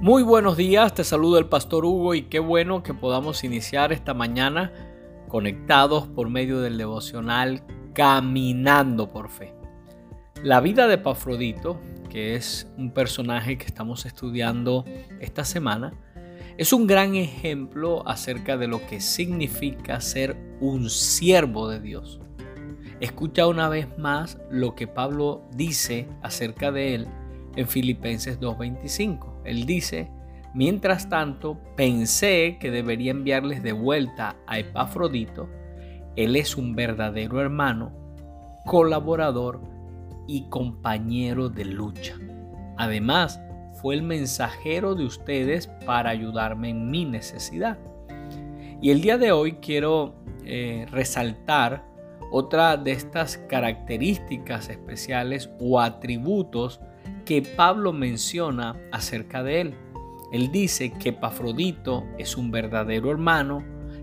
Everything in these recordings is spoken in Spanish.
Muy buenos días, te saludo el pastor Hugo y qué bueno que podamos iniciar esta mañana conectados por medio del devocional Caminando por Fe. La vida de Pafrodito, que es un personaje que estamos estudiando esta semana, es un gran ejemplo acerca de lo que significa ser un siervo de Dios. Escucha una vez más lo que Pablo dice acerca de él en Filipenses 2.25. Él dice, mientras tanto pensé que debería enviarles de vuelta a Epafrodito. Él es un verdadero hermano, colaborador y compañero de lucha. Además, fue el mensajero de ustedes para ayudarme en mi necesidad. Y el día de hoy quiero eh, resaltar otra de estas características especiales o atributos que Pablo menciona acerca de él. Él dice que Pafrodito es un verdadero hermano,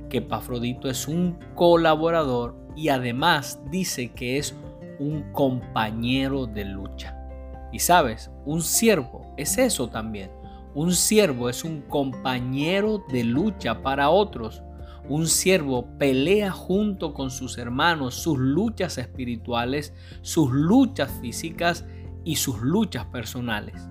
que Pafrodito es un colaborador y además dice que es un compañero de lucha. Y sabes, un siervo es eso también. Un siervo es un compañero de lucha para otros. Un siervo pelea junto con sus hermanos sus luchas espirituales, sus luchas físicas y sus luchas personales.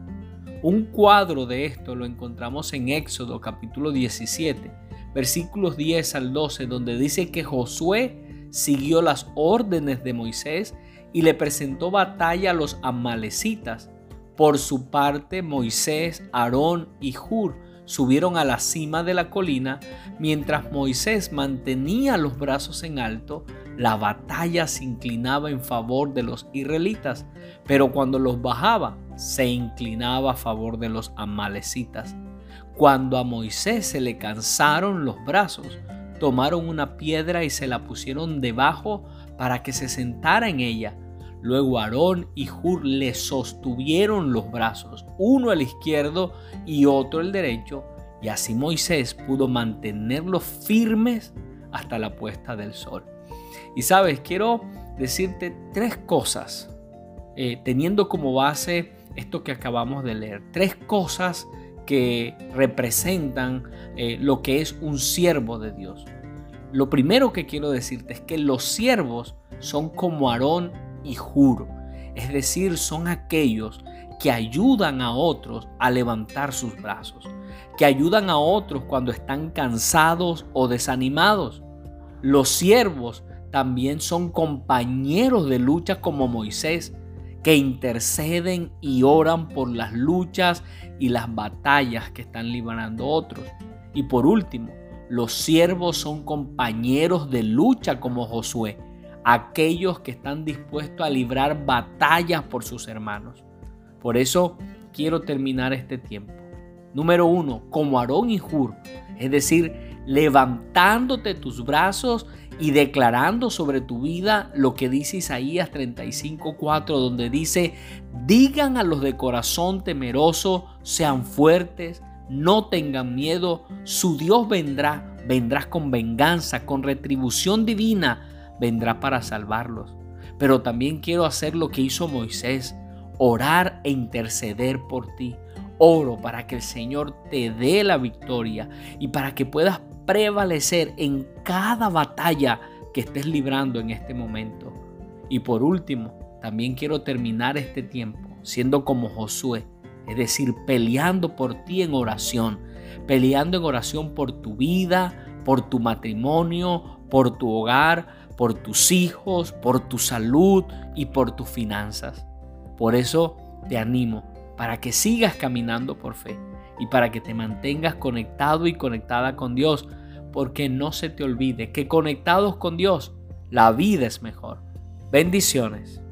Un cuadro de esto lo encontramos en Éxodo capítulo 17, versículos 10 al 12, donde dice que Josué siguió las órdenes de Moisés y le presentó batalla a los amalecitas. Por su parte, Moisés, Aarón y Hur subieron a la cima de la colina, mientras Moisés mantenía los brazos en alto, la batalla se inclinaba en favor de los israelitas, pero cuando los bajaba, se inclinaba a favor de los amalecitas. Cuando a Moisés se le cansaron los brazos, tomaron una piedra y se la pusieron debajo para que se sentara en ella. Luego Aarón y Hur le sostuvieron los brazos, uno al izquierdo y otro al derecho, y así Moisés pudo mantenerlos firmes hasta la puesta del sol. Y sabes, quiero decirte tres cosas, eh, teniendo como base esto que acabamos de leer, tres cosas que representan eh, lo que es un siervo de Dios. Lo primero que quiero decirte es que los siervos son como Aarón y juro. Es decir, son aquellos que ayudan a otros a levantar sus brazos, que ayudan a otros cuando están cansados o desanimados. Los siervos también son compañeros de lucha como Moisés, que interceden y oran por las luchas y las batallas que están librando otros. Y por último, los siervos son compañeros de lucha como Josué, aquellos que están dispuestos a librar batallas por sus hermanos. Por eso quiero terminar este tiempo. Número uno, como Aarón y Hur, es decir, levantándote tus brazos y declarando sobre tu vida lo que dice Isaías 35:4, donde dice: Digan a los de corazón temeroso, sean fuertes, no tengan miedo, su Dios vendrá, vendrá con venganza, con retribución divina vendrá para salvarlos. Pero también quiero hacer lo que hizo Moisés, orar e interceder por ti. Oro para que el Señor te dé la victoria y para que puedas prevalecer en cada batalla que estés librando en este momento. Y por último, también quiero terminar este tiempo siendo como Josué, es decir, peleando por ti en oración, peleando en oración por tu vida, por tu matrimonio, por tu hogar, por tus hijos, por tu salud y por tus finanzas. Por eso te animo para que sigas caminando por fe y para que te mantengas conectado y conectada con Dios, porque no se te olvide que conectados con Dios, la vida es mejor. Bendiciones.